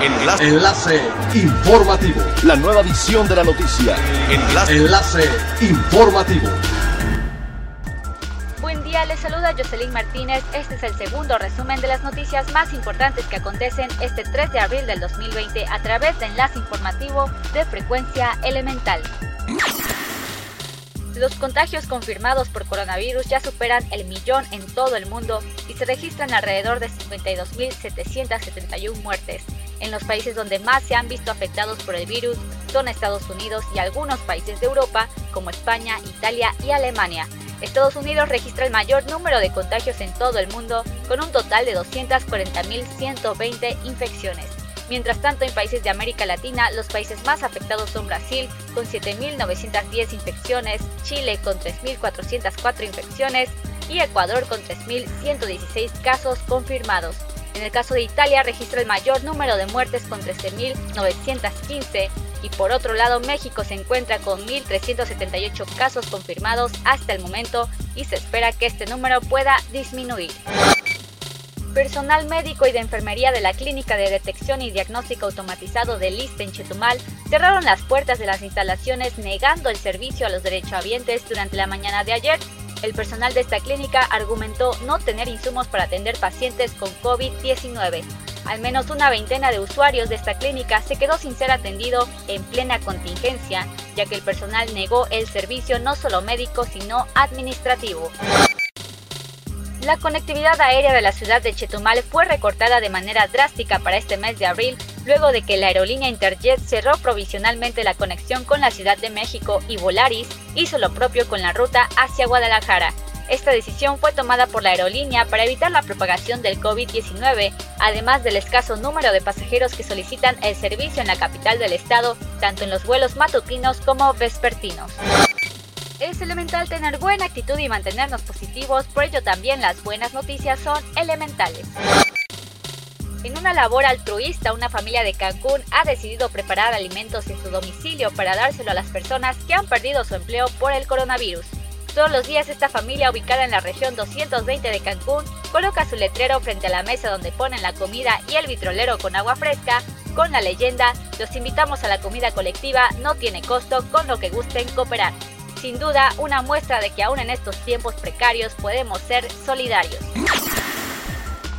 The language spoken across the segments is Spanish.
Enlace. Enlace informativo. La nueva edición de la noticia. Enlace. Enlace informativo. Buen día, les saluda Jocelyn Martínez. Este es el segundo resumen de las noticias más importantes que acontecen este 3 de abril del 2020 a través de Enlace Informativo de Frecuencia Elemental. Los contagios confirmados por coronavirus ya superan el millón en todo el mundo y se registran alrededor de 52.771 muertes. En los países donde más se han visto afectados por el virus son Estados Unidos y algunos países de Europa como España, Italia y Alemania. Estados Unidos registra el mayor número de contagios en todo el mundo con un total de 240.120 infecciones. Mientras tanto, en países de América Latina, los países más afectados son Brasil, con 7.910 infecciones, Chile, con 3.404 infecciones, y Ecuador, con 3.116 casos confirmados. En el caso de Italia, registra el mayor número de muertes, con 13.915, y por otro lado, México se encuentra con 1.378 casos confirmados hasta el momento y se espera que este número pueda disminuir. Personal médico y de enfermería de la Clínica de Detección y Diagnóstico Automatizado de Liste en Chetumal cerraron las puertas de las instalaciones negando el servicio a los derechohabientes durante la mañana de ayer. El personal de esta clínica argumentó no tener insumos para atender pacientes con COVID-19. Al menos una veintena de usuarios de esta clínica se quedó sin ser atendido en plena contingencia, ya que el personal negó el servicio no solo médico, sino administrativo. La conectividad aérea de la ciudad de Chetumal fue recortada de manera drástica para este mes de abril, luego de que la aerolínea Interjet cerró provisionalmente la conexión con la Ciudad de México y Volaris hizo lo propio con la ruta hacia Guadalajara. Esta decisión fue tomada por la aerolínea para evitar la propagación del COVID-19, además del escaso número de pasajeros que solicitan el servicio en la capital del estado, tanto en los vuelos matutinos como vespertinos. Es elemental tener buena actitud y mantenernos positivos, por ello también las buenas noticias son elementales. En una labor altruista, una familia de Cancún ha decidido preparar alimentos en su domicilio para dárselo a las personas que han perdido su empleo por el coronavirus. Todos los días esta familia ubicada en la región 220 de Cancún coloca su letrero frente a la mesa donde ponen la comida y el vitrolero con agua fresca con la leyenda Los invitamos a la comida colectiva, no tiene costo, con lo que gusten cooperar sin duda una muestra de que aún en estos tiempos precarios podemos ser solidarios.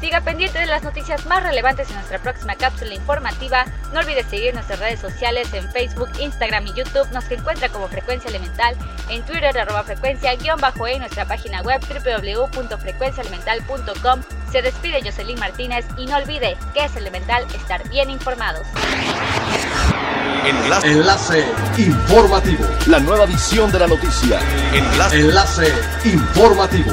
Siga pendiente de las noticias más relevantes en nuestra próxima cápsula informativa. No olvide seguir nuestras redes sociales en Facebook, Instagram y YouTube. Nos encuentra como Frecuencia Elemental, en Twitter arroba frecuencia guion bajo e nuestra página web www.frecuenciaelemental.com. Se despide Jocelyn Martínez y no olvide que es elemental estar bien informados. Enlace. Enlace informativo. La nueva edición de la noticia. Enlace. Enlace informativo.